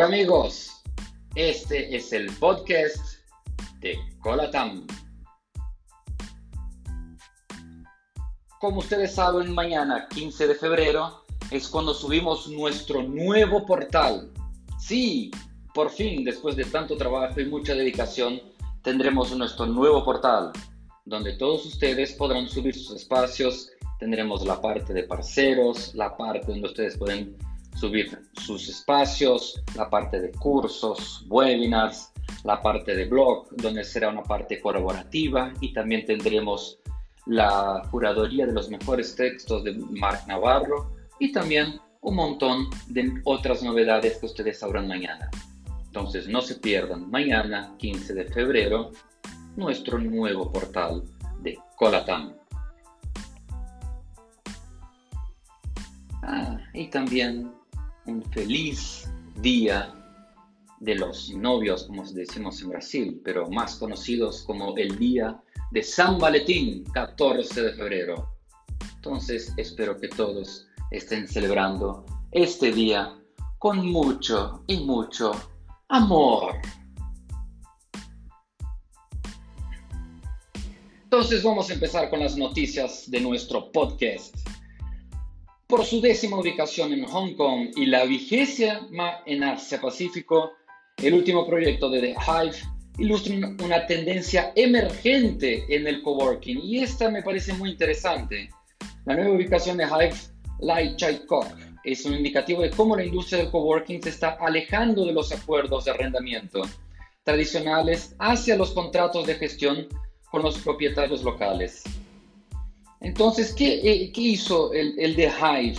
Hola amigos, este es el podcast de Colatam. Como ustedes saben, mañana 15 de febrero es cuando subimos nuestro nuevo portal. Sí, por fin, después de tanto trabajo y mucha dedicación, tendremos nuestro nuevo portal, donde todos ustedes podrán subir sus espacios. Tendremos la parte de parceros, la parte donde ustedes pueden subir sus espacios, la parte de cursos, webinars, la parte de blog, donde será una parte colaborativa y también tendremos la curaduría de los mejores textos de Mark Navarro y también un montón de otras novedades que ustedes sabrán mañana. Entonces no se pierdan mañana, 15 de febrero, nuestro nuevo portal de Colatam. Ah, y también feliz día de los novios, como decimos en Brasil, pero más conocidos como el día de San Valentín, 14 de febrero. Entonces espero que todos estén celebrando este día con mucho y mucho amor. Entonces vamos a empezar con las noticias de nuestro podcast. Por su décima ubicación en Hong Kong y la vigésima en Asia Pacífico, el último proyecto de The Hive ilustra una tendencia emergente en el coworking y esta me parece muy interesante. La nueva ubicación de Hive Light Chai Kok es un indicativo de cómo la industria del coworking se está alejando de los acuerdos de arrendamiento tradicionales hacia los contratos de gestión con los propietarios locales. Entonces, ¿qué, eh, hizo el, The Hive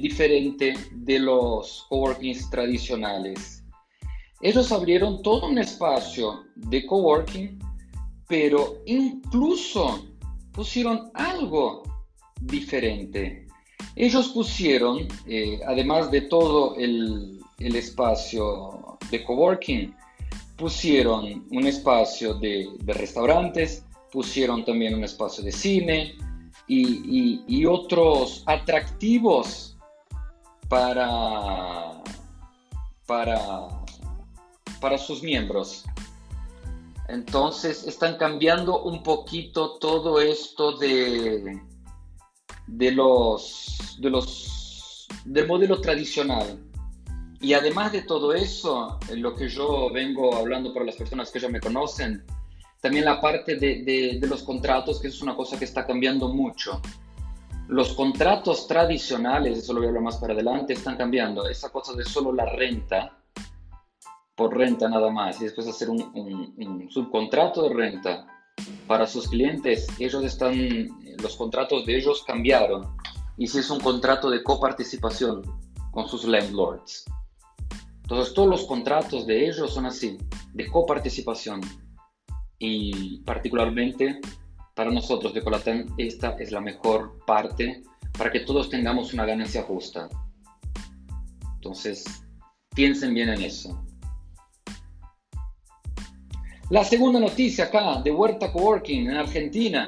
diferente de los coworkings tradicionales? Ellos abrieron todo un espacio de coworking, pero incluso pusieron algo diferente. Ellos pusieron, eh, además de todo el, espacio de coworking, pusieron un espacio de, de restaurantes, pusieron también un espacio de cine, y, otros atractivos para, para, para sus miembros. Entonces están cambiando un poquito todo esto de, de los, de los, del modelo tradicional. Y además de todo eso, lo que yo vengo hablando para las personas que ya me conocen, también la parte de, los contratos, que es una cosa que está cambiando mucho. Los contratos tradicionales, eso lo voy a hablar más para adelante, están cambiando. Esa cosa de solo la renta, por renta nada más, y después hacer un, subcontrato de renta para sus clientes, ellos están, los contratos de ellos cambiaron. Y si es un contrato de coparticipación con sus landlords. Entonces todos los contratos de ellos son así, de coparticipación y particularmente para nosotros de Colatán esta es la mejor parte para que todos tengamos una ganancia justa. Entonces, piensen bien en eso. La segunda noticia acá de Huerta Coworking en Argentina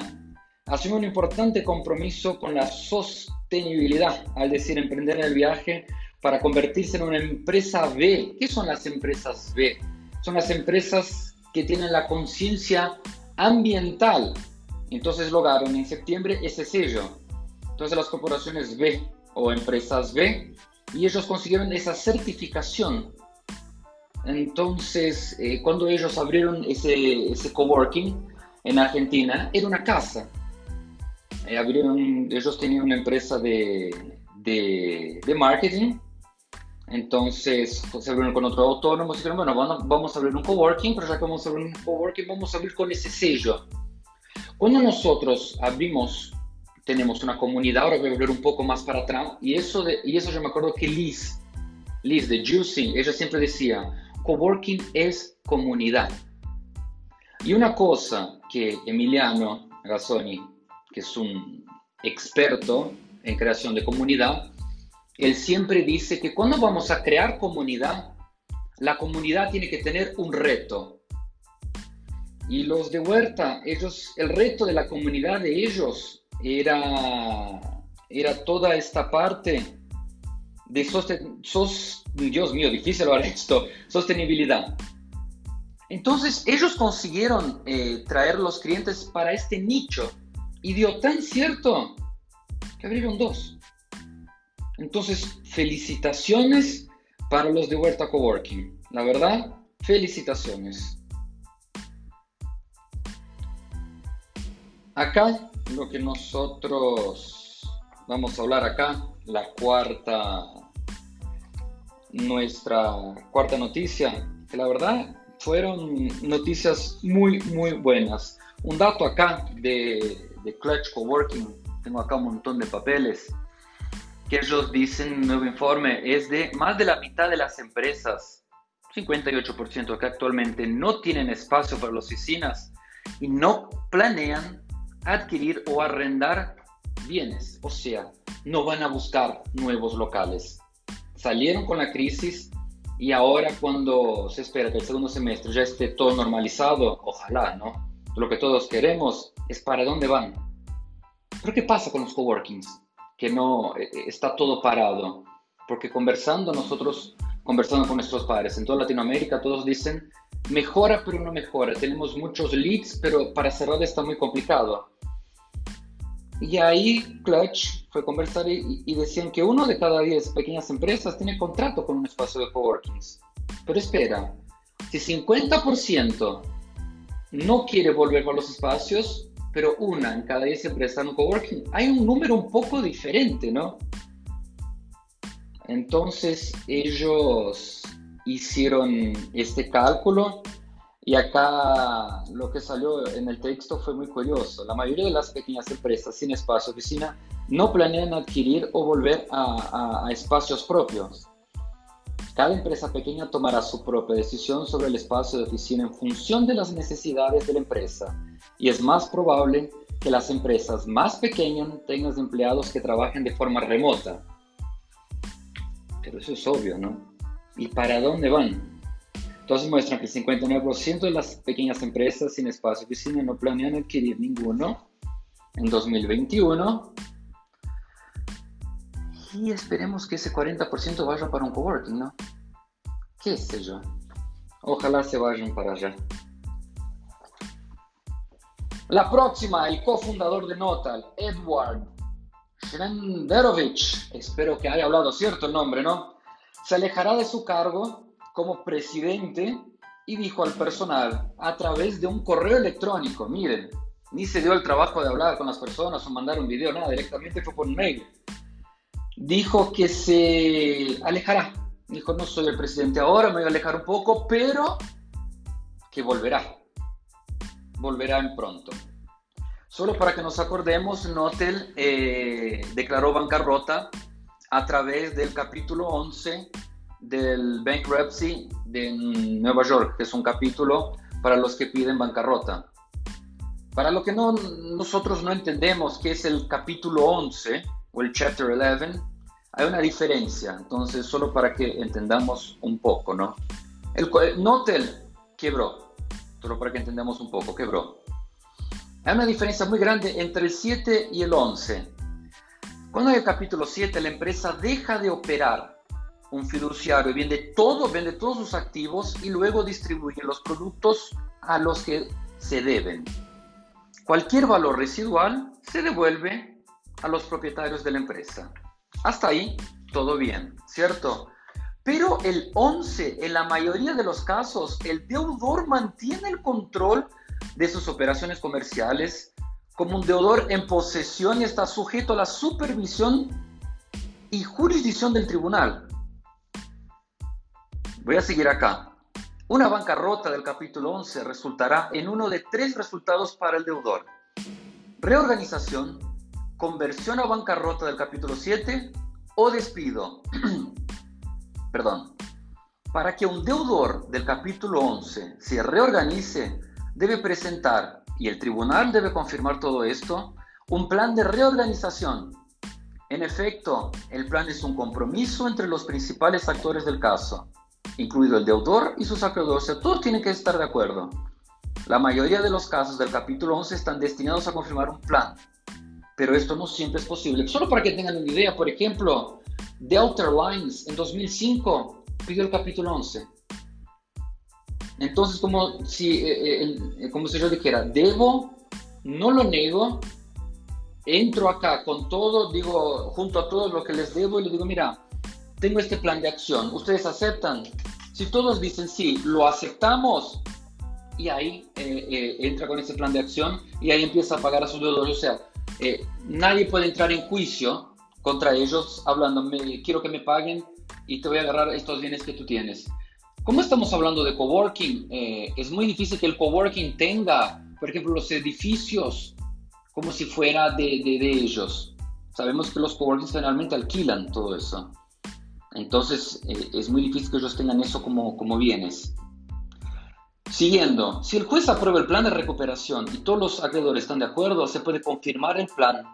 asume un importante compromiso con la sostenibilidad, al decir emprender en el viaje para convertirse en una empresa B. ¿Qué son las empresas B? Son las empresas que tienen la conciencia ambiental. Entonces lograron en septiembre ese sello. Entonces las corporaciones B o empresas B y ellos consiguieron esa certificación. Entonces, eh, cuando ellos abrieron ese, ese coworking en Argentina, era una casa. Eh, abrieron, ellos tenían una empresa de, de, de marketing entonces pues, se abrieron con otro autónomo y dijeron, bueno, vamos a abrir un coworking, pero ya que vamos a abrir un coworking, vamos a abrir con ese sello. Cuando nosotros abrimos, tenemos una comunidad, ahora voy a volver un poco más para atrás, y eso, de, y eso yo me acuerdo que Liz, Liz de Juicing, ella siempre decía, coworking es comunidad. Y una cosa que Emiliano Gazzoni, que es un experto en creación de comunidad, él siempre dice que cuando vamos a crear comunidad, la comunidad tiene que tener un reto. Y los de Huerta, ellos, el reto de la comunidad de ellos era, era toda esta parte de sos, Dios mío, difícil ahora esto, sostenibilidad. Entonces ellos consiguieron eh, traer los clientes para este nicho y dio tan cierto que abrieron dos. Entonces, felicitaciones para los de Huerta Coworking. La verdad, felicitaciones. Acá lo que nosotros vamos a hablar acá, la cuarta, nuestra cuarta noticia, que la verdad fueron noticias muy, muy buenas. Un dato acá de, de Clutch Coworking, tengo acá un montón de papeles, que ellos dicen, nuevo informe, es de más de la mitad de las empresas, 58% que actualmente no tienen espacio para las oficinas y no planean adquirir o arrendar bienes, o sea, no van a buscar nuevos locales. Salieron con la crisis y ahora cuando se espera que el segundo semestre ya esté todo normalizado, ojalá, ¿no? Lo que todos queremos es para dónde van. Pero ¿qué pasa con los coworkings? Que no eh, eh, está todo parado. Porque conversando nosotros, conversando con nuestros padres en toda Latinoamérica, todos dicen, mejora pero no mejora. Tenemos muchos leads, pero para cerrar está muy complicado. Y ahí Clutch fue a conversar y, decían que uno de cada diez pequeñas empresas tiene contrato con un espacio de coworkings. Pero espera, si 50% no quiere volver a los espacios, pero una en cada diez empresas en coworking, hay un número un poco diferente, ¿no? Entonces ellos hicieron este cálculo y acá lo que salió en el texto fue muy curioso. La mayoría de las pequeñas empresas sin espacio oficina no planean adquirir o volver a, espacios propios. Cada empresa pequeña tomará su propia decisión sobre el espacio de oficina en función de las necesidades de la empresa y es más probable que las empresas más pequeñas tengan empleados que trabajen de forma remota. Pero eso es obvio, ¿no? ¿Y para dónde van? Entonces muestran que el 59% de las pequeñas empresas sin espacio de oficina no planean adquirir ninguno en 2021. Y esperemos que ese 40% vaya para un coworking, ¿no? ¿Qué sé yo? Ojalá se vayan para allá. La próxima, el cofundador de Notal, Edward Schrenderovich, espero que haya hablado cierto el nombre, ¿no? Se alejará de su cargo como presidente y dijo al personal a través de un correo electrónico, miren, ni se dio el trabajo de hablar con las personas o mandar un video, nada, directamente fue por mail. Dijo que se alejará. Dijo, no soy el presidente ahora, me voy a alejar un poco, pero que volverá. Volverá pronto. Solo para que nos acordemos, Notel eh, declaró bancarrota a través del capítulo 11 del bankruptcy de Nueva York, que es un capítulo para los que piden bancarrota. Para lo que no, nosotros no entendemos qué es el capítulo 11 o el chapter 11, hay una diferencia. Entonces, solo para que entendamos un poco, ¿no? El, Notel quebró, solo para que entendamos un poco, quebró. Hay una diferencia muy grande entre el 7 y el 11. Cuando hay el capítulo 7, la empresa deja de operar un fiduciario vende todo, vende todos sus activos y luego distribuye los productos a los que se deben. Cualquier valor residual se devuelve a los propietarios de la empresa. Hasta ahí, todo bien, ¿cierto? Pero el 11, en la mayoría de los casos, el deudor mantiene el control de sus operaciones comerciales como un deudor en posesión y está sujeto a la supervisión y jurisdicción del tribunal. Voy a seguir acá. Una bancarrota del capítulo 11 resultará en uno de tres resultados para el deudor. Reorganización, conversión a bancarrota del capítulo 7 o despido. Perdón. Para que un deudor del capítulo 11 se reorganice, debe presentar, y el tribunal debe confirmar todo esto, un plan de reorganización. En efecto, el plan es un compromiso entre los principales actores del caso incluido el deudor y sus acreedores. todos tienen que estar de acuerdo. La mayoría de los casos del capítulo 11 están destinados a confirmar un plan, pero esto no siempre es posible. Solo para que tengan una idea, por ejemplo, The Outer Lines en 2005 pidió el capítulo 11. Entonces, como si, eh, eh, como si yo dijera, debo, no lo nego, entro acá con todo, digo, junto a todo lo que les debo y les digo, mira, tengo este plan de acción, ¿ustedes aceptan? Si todos dicen sí, lo aceptamos, y ahí eh, eh, entra con ese plan de acción y ahí empieza a pagar a sus deudores. O sea, eh, nadie puede entrar en juicio contra ellos hablando, quiero que me paguen y te voy a agarrar estos bienes que tú tienes. Como estamos hablando de coworking, es muy difícil que el coworking tenga, por ejemplo, los edificios como si fuera de, de, de ellos. Sabemos que los coworkings generalmente alquilan todo eso. Entonces, es muy difícil que ellos tengan eso como, como bienes. Siguiendo, si el juez aprueba el plan de recuperación y todos los acreedores están de acuerdo, se puede confirmar el plan.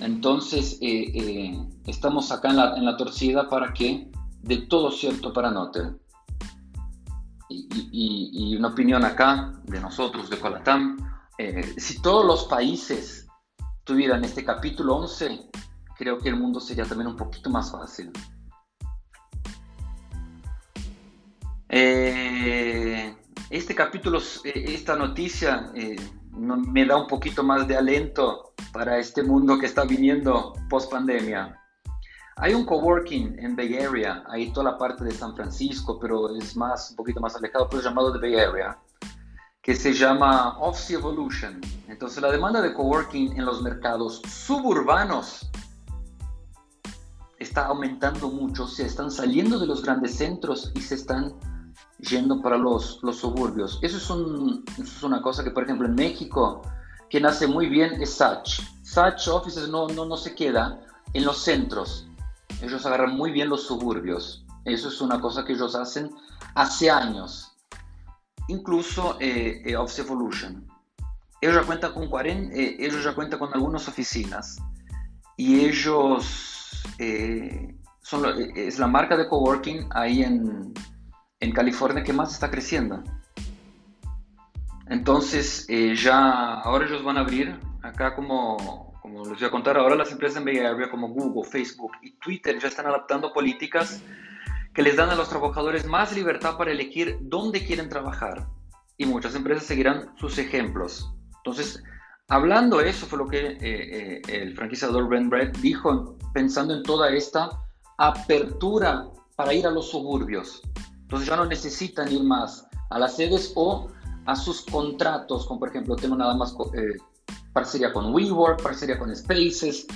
Entonces, eh, eh, estamos acá en la, torcida para que de todo cierto para Notel. Y, una opinión acá de nosotros, de Colatam, eh, si todos los países tuvieran este capítulo 11, creo que el mundo sería también un poquito más fácil. Eh, este capítulo, eh, esta noticia eh, me da un poquito más de alento para este mundo que está viniendo post pandemia. Hay un coworking en Bay Area, ahí toda la parte de San Francisco, pero es más, un poquito más alejado, pero llamado de Bay Area, que se llama Office Evolution. Entonces la demanda de coworking en los mercados suburbanos está aumentando mucho, se están saliendo de los grandes centros y se están yendo para los, los suburbios. Eso es, un, es, una cosa que, por ejemplo, en México, quien hace muy bien es Satch. Satch Offices no, no, no se queda en los centros. Ellos agarran muy bien los suburbios. Eso es una cosa que ellos hacen hace años. Incluso eh, eh Office Evolution. Ellos ya cuentan con 40, eh, ellos ya cuentan con algunas oficinas y ellos eh, son, es la marca de coworking ahí en, en California que más está creciendo. Entonces, eh, ya ahora ellos van a abrir, acá como, como les voy a contar, ahora las empresas en Bay Area como Google, Facebook y Twitter ya están adaptando políticas que les dan a los trabajadores más libertad para elegir dónde quieren trabajar. Y muchas empresas seguirán sus ejemplos. Entonces, hablando eso, fue lo que eh, eh, el franquiciador Ben Brett dijo, pensando en toda esta apertura para ir a los suburbios. Entonces ya no necesitan ir más a las sedes o a sus contratos, como por ejemplo tengo nada más eh, parcería con WeWork, parcería con Spaces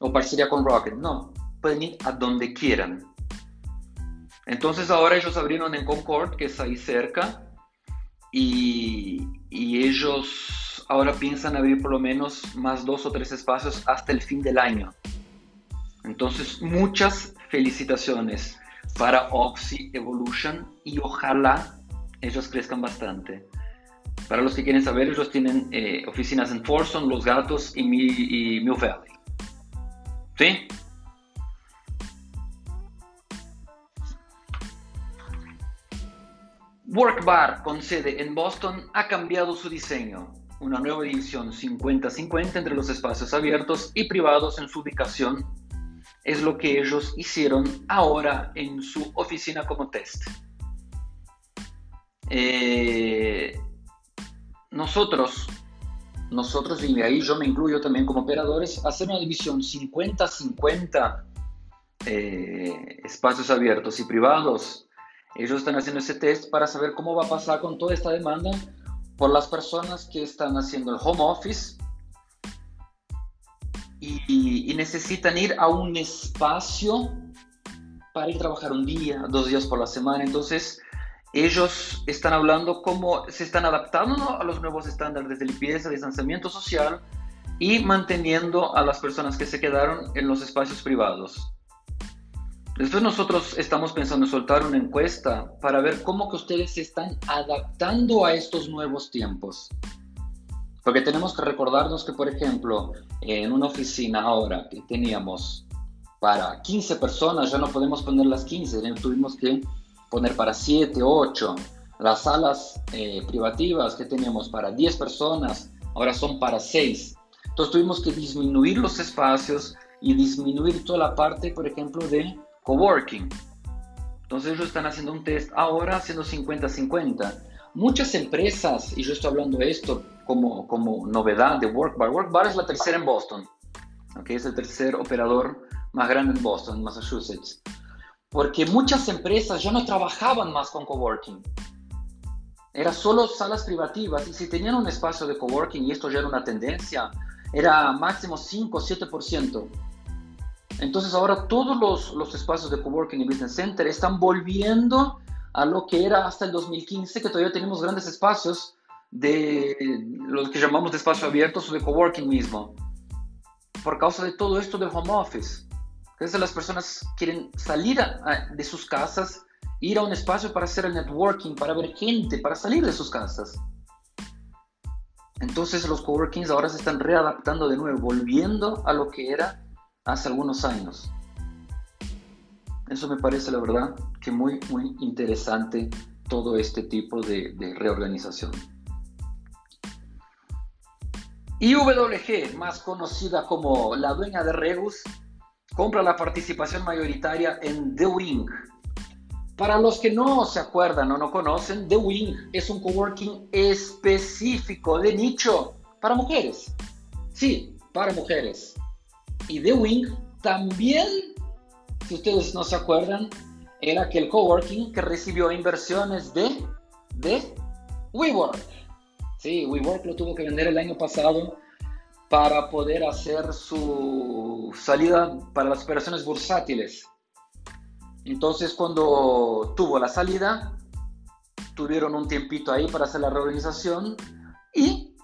o parcería con Rocket. No, pueden ir a donde quieran. Entonces ahora ellos abrieron en Concord, que es ahí cerca, y, y ellos ahora piensan abrir por lo menos más dos o tres espacios hasta el fin del año. Entonces, muchas felicitaciones para Oxy Evolution y ojalá ellos crezcan bastante. Para los que quieren saber, ellos tienen eh, oficinas en Forson, Los Gatos y, y Mill Valley. ¿Sí? Work Bar con sede en Boston ha cambiado su diseño. Una nueva edición 50-50 entre los espacios abiertos y privados en su ubicación es lo que ellos hicieron ahora en su oficina como test. Eh, nosotros, nosotros, y ahí yo me incluyo también como operadores, hacer una división 50-50 eh, espacios abiertos y privados. Ellos están haciendo ese test para saber cómo va a pasar con toda esta demanda por las personas que están haciendo el home office y, necesitan ir a un espacio para ir a trabajar un día, dos días por la semana. Entonces, ellos están hablando cómo se están adaptando a los nuevos estándares de limpieza, distanciamiento social y manteniendo a las personas que se quedaron en los espacios privados. Después nosotros estamos pensando en soltar una encuesta para ver cómo que ustedes se están adaptando a estos nuevos tiempos. Porque tenemos que recordarnos que, por ejemplo, en una oficina ahora que teníamos para 15 personas, ya no podemos poner las 15, tuvimos que poner para 7, 8. Las salas eh, privativas que teníamos para 10 personas, ahora son para 6. Entonces tuvimos que disminuir los espacios y disminuir toda la parte, por ejemplo, de coworking. Entonces ellos están haciendo un test ahora haciendo 50-50. Muchas empresas, y yo estoy hablando de esto como, como novedad de WorkBar, WorkBar es la tercera en Boston, ¿okay? es el tercer operador más grande en Boston, Massachusetts. Porque muchas empresas ya no trabajaban más con coworking. Era solo salas privativas y si tenían un espacio de coworking, y esto ya era una tendencia, era máximo 5 o 7%. Entonces ahora todos los, los espacios de coworking y business center están volviendo a lo que era hasta el 2015, que todavía tenemos grandes espacios de los que llamamos de espacio abierto o de coworking mismo, por causa de todo esto del home office. Entonces las personas quieren salir de sus casas, ir a un espacio para hacer el networking, para ver gente, para salir de sus casas. Entonces los coworkings ahora se están readaptando de nuevo, volviendo a lo que era hace algunos años. Eso me parece, la verdad, que muy, muy interesante todo este tipo de, de reorganización. IWG, más conocida como la dueña de Regus, compra la participación mayoritaria en The Wing. Para los que no se acuerdan o no conocen, The Wing es un coworking específico de nicho para mujeres. Sí, para mujeres. Y The Wing también, si ustedes no se acuerdan, era aquel coworking que recibió inversiones de, de WeWork. Sí, WeWork lo tuvo que vender el año pasado para poder hacer su salida para las operaciones bursátiles. Entonces, cuando tuvo la salida, tuvieron un tiempito ahí para hacer la reorganización y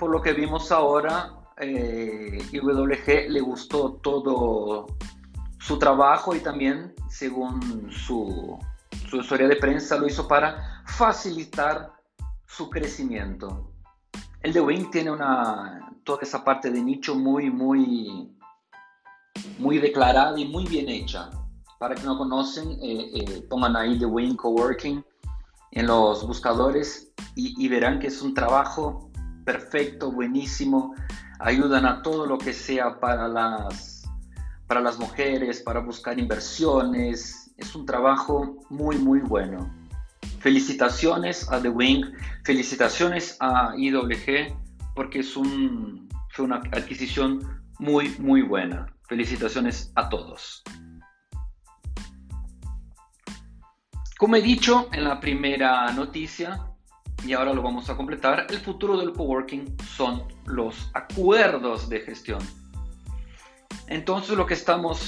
por lo que vimos ahora, eh, IWG le gustó todo su trabajo y también, según su, su historia de prensa, lo hizo para facilitar su crecimiento. El de Wing tiene una, toda esa parte de nicho muy, muy, muy declarada y muy bien hecha. Para que no conocen, eh, eh, pongan ahí The Wing Coworking en los buscadores y, verán que es un trabajo perfecto, buenísimo. Ayudan a todo lo que sea para las, para las mujeres, para buscar inversiones. Es un trabajo muy, muy bueno. Felicitaciones a The Wing, felicitaciones a IWG, porque es fue una adquisición muy, muy buena. Felicitaciones a todos. Como he dicho en la primera noticia, y ahora lo vamos a completar, el futuro del coworking son los acuerdos de gestión. Entonces lo que estamos,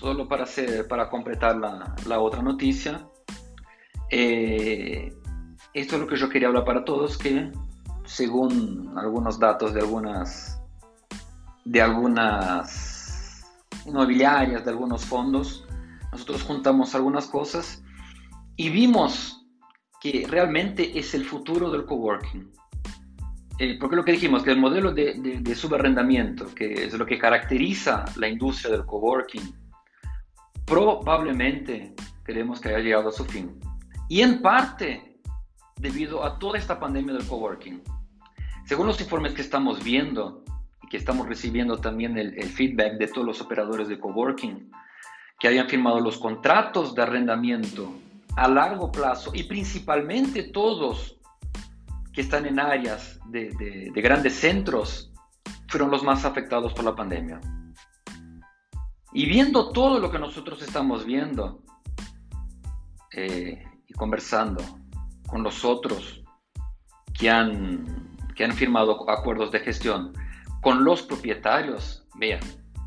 solo para, hacer, para completar la, la otra noticia, eh, esto es lo que yo quería hablar para todos, que según algunos datos de algunas, de algunas inmobiliarias, de algunos fondos, nosotros juntamos algunas cosas y vimos que realmente es el futuro del coworking. Eh, porque lo que dijimos, que el modelo de, subarrendamiento, que es lo que caracteriza la industria del coworking, probablemente creemos que haya llegado a su fin. Y en parte debido a toda esta pandemia del coworking. Según los informes que estamos viendo y que estamos recibiendo también el, feedback de todos los operadores de coworking, que hayan firmado los contratos de arrendamiento a largo plazo y principalmente todos que están en áreas de, grandes centros fueron los más afectados por la pandemia. Y viendo todo lo que nosotros estamos viendo, eh, y conversando con los otros que han, que han firmado acuerdos de gestión, con los propietarios, vean,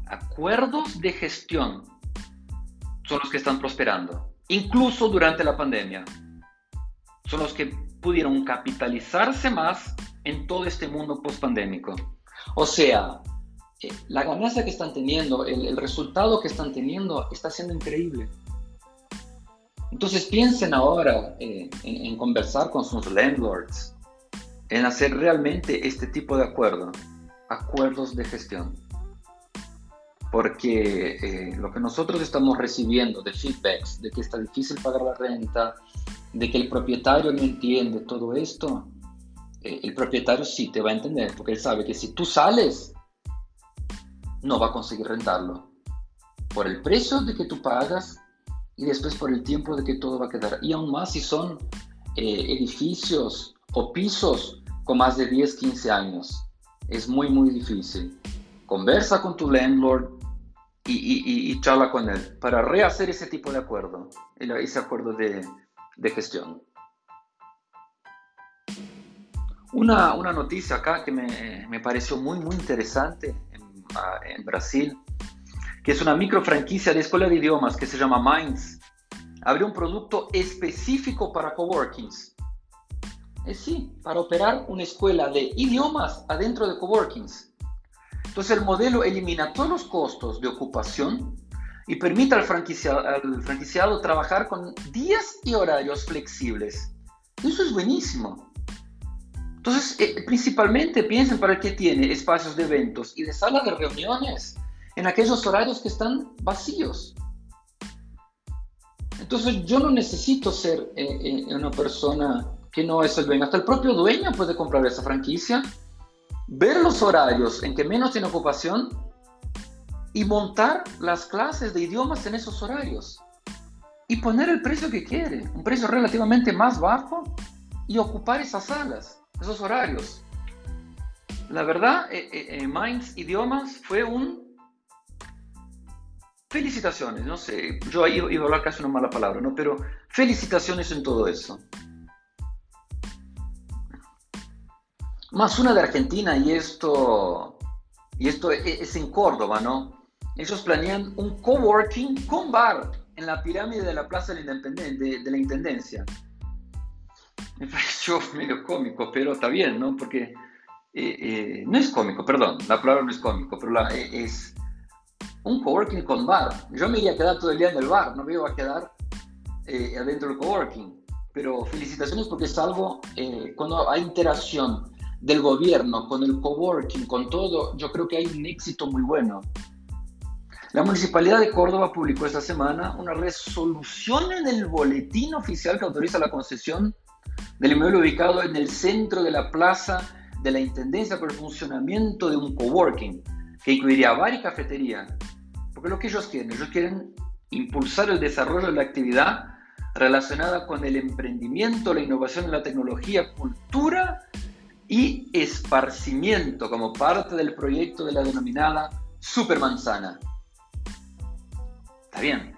acuerdos de gestión son los que están prosperando, incluso durante la pandemia. Son los que pudieron capitalizarse más en todo este mundo post-pandémico. O sea, eh, la ganancia que están teniendo, el, el resultado que están teniendo está siendo increíble. Entonces piensen ahora eh, en, conversar con sus landlords, en hacer realmente este tipo de acuerdo, acuerdos de gestión. Porque eh, lo que nosotros estamos recibiendo de feedbacks, de que está difícil pagar la renta, de que el propietario no entiende todo esto, eh, el propietario sí te va a entender, porque él sabe que si tú sales, no va a conseguir rentarlo. por el precio de que tú pagas y después por el tiempo de que todo va a quedar. Y aún más si son eh, edificios o pisos con más de 10, 15 años. Es muy, muy difícil. Conversa con tu landlord y, y, charla con él para rehacer ese tipo de acuerdo, ese acuerdo de, de gestión. Una, una, noticia acá que me, me, pareció muy, muy interesante en, en, Brasil, que es una micro franquicia de escuela de idiomas que se llama Minds. Abrió un producto específico para coworkings. Es sí, para operar una escuela de idiomas adentro de coworkings. Entonces el modelo elimina todos los costos de ocupación y permite al franquiciado, al franquiciado trabajar con días y horarios flexibles. Eso es buenísimo. Entonces, eh, principalmente piensen para qué tiene espacios de eventos y de sala de reuniones en aquellos horarios que están vacíos. Entonces, yo no necesito ser eh, eh, una persona que no es el dueño. Hasta el propio dueño puede comprar esa franquicia, ver los horarios en que menos tiene ocupación y montar las clases de idiomas en esos horarios. Y poner el precio que quiere, un precio relativamente más bajo y ocupar esas salas, esos horarios. La verdad, eh, eh, Minds Idiomas fue un... Felicitaciones, no sé, yo iba, a hablar casi una mala palabra, ¿no? Pero felicitaciones en todo eso. Más una de Argentina y esto, y esto e, es en Córdoba, ¿no? Ellos planean un coworking con bar en la pirámide de la Plaza de la, la Intendencia. Me pareció medio cómico, pero está bien, ¿no? Porque eh, eh, no es cómico, perdón, la palabra no es cómico, pero la, e, es un coworking con bar. Yo me iría a quedar todo el día en el bar, no me iba a quedar eh, adentro del coworking. Pero felicitaciones porque es algo, cuando hay interacción del gobierno, con el coworking, con todo, yo creo que hay un éxito muy bueno. La Municipalidad de Córdoba publicó esta semana una resolución en el boletín oficial que autoriza la concesión del inmueble ubicado en el centro de la plaza de la Intendencia por el funcionamiento de un coworking, que incluiría bar y cafetería. Porque lo que ellos quieren, ellos quieren impulsar el desarrollo de la actividad relacionada con el emprendimiento, la innovación la tecnología, cultura y esparcimiento como parte del proyecto de la denominada supermanzana. Está bien,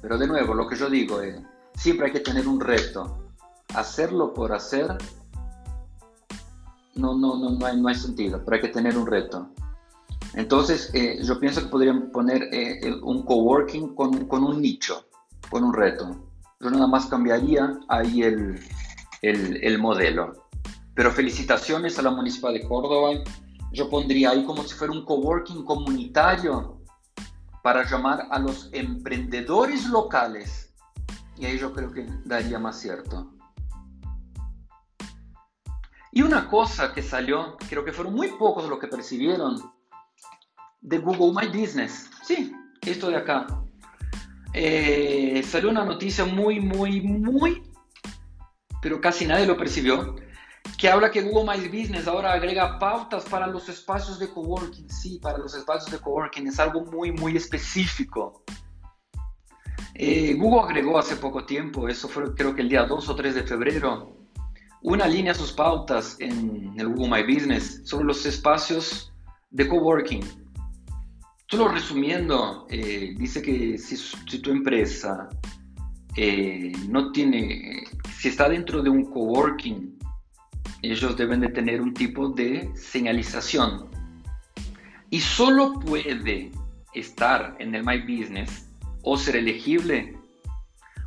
pero de nuevo, lo que yo digo es, siempre hay que tener un reto. Hacerlo por hacer no, no, no, no, hay, no hay sentido, pero hay que tener un reto. Entonces, eh, yo pienso que podrían poner eh, un coworking con, con un nicho, con un reto. Yo nada más cambiaría ahí el, el, el modelo. Pero felicitaciones a la Municipal de Córdoba. Yo pondría ahí como si fuera un coworking comunitario para llamar a los emprendedores locales. Y ahí yo creo que daría más cierto. Y una cosa que salió, creo que fueron muy pocos los que percibieron, de Google My Business. Sí, esto de acá. Eh, salió una noticia muy, muy, muy, pero casi nadie lo percibió que habla que Google My Business ahora agrega pautas para los espacios de coworking. Sí, para los espacios de coworking es algo muy, muy específico. Eh, Google agregó hace poco tiempo, eso fue creo que el día 2 o 3 de febrero, una línea a sus pautas en el Google My Business sobre los espacios de coworking. Solo resumiendo, eh, dice que si, si tu empresa eh, no tiene, si está dentro de un coworking, ellos deben de tener un tipo de señalización. Y solo puede estar en el My Business o ser elegible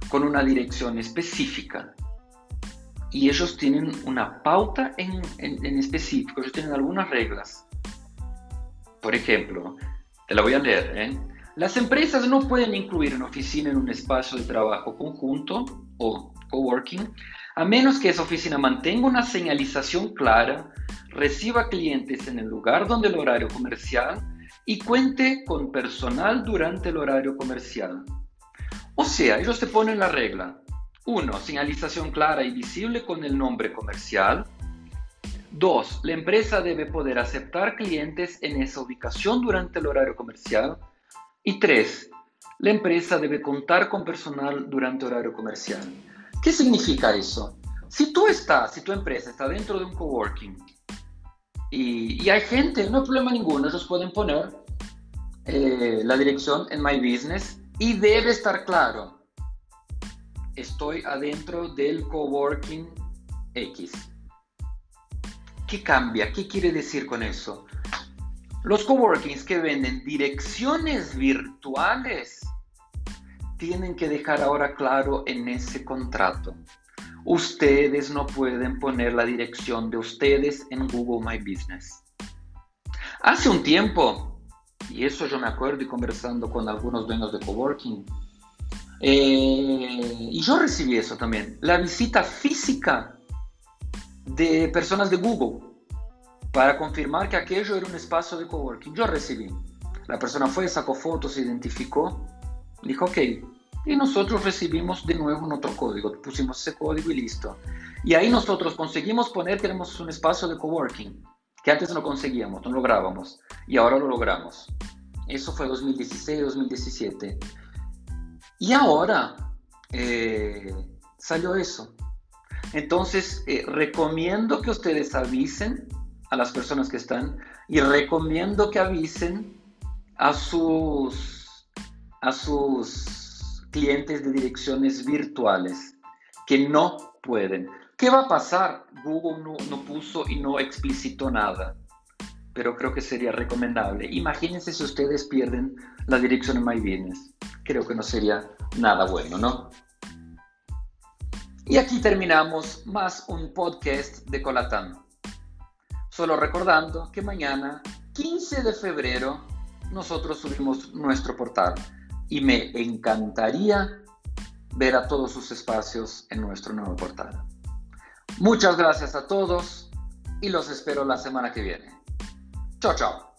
con una dirección específica. Y ellos tienen una pauta en, específico, ellos tienen algunas reglas. Por ejemplo, te la voy a leer. ¿eh? Las empresas no pueden incluir una oficina en un espacio de trabajo conjunto o coworking a menos que esa oficina mantenga una señalización clara, reciba clientes en el lugar donde el horario comercial y cuente con personal durante el horario comercial. O sea, ellos te ponen la regla. 1. Señalización clara y visible con el nombre comercial. 2. La empresa debe poder aceptar clientes en esa ubicación durante el horario comercial. Y tres, la empresa debe contar con personal durante horario comercial. ¿Qué significa eso? Si tú estás, si tu empresa está dentro de un coworking y, hay gente, no hay problema ninguno, ellos pueden poner eh, la dirección en My Business y debe estar claro, estoy adentro del coworking X. ¿Qué cambia? ¿Qué quiere decir con eso? Los coworkings que venden direcciones virtuales tienen que dejar ahora claro en ese contrato. Ustedes no pueden poner la dirección de ustedes en Google My Business. Hace un tiempo, y eso yo me acuerdo y conversando con algunos dueños de coworking, eh, y yo recibí eso también, la visita física de personas de Google para confirmar que aquello era un espacio de coworking. Yo recibí. La persona fue, sacó fotos, se identificó, dijo, ok, y nosotros recibimos de nuevo un otro código, pusimos ese código y listo. Y ahí nosotros conseguimos poner que tenemos un espacio de coworking, que antes no conseguíamos, no lográbamos, y ahora lo logramos. Eso fue 2016, 2017. Y ahora eh, salió eso. Entonces, eh, recomiendo que ustedes avisen a las personas que están y recomiendo que avisen a sus, a sus clientes de direcciones virtuales que no pueden. ¿Qué va a pasar? Google no, no puso y no explicitó nada, pero creo que sería recomendable. Imagínense si ustedes pierden la dirección en My. Creo que no sería nada bueno, ¿no? Y aquí terminamos más un podcast de Colatán. Solo recordando que mañana, 15 de febrero, nosotros subimos nuestro portal y me encantaría ver a todos sus espacios en nuestro nuevo portal. Muchas gracias a todos y los espero la semana que viene. Chao, chao.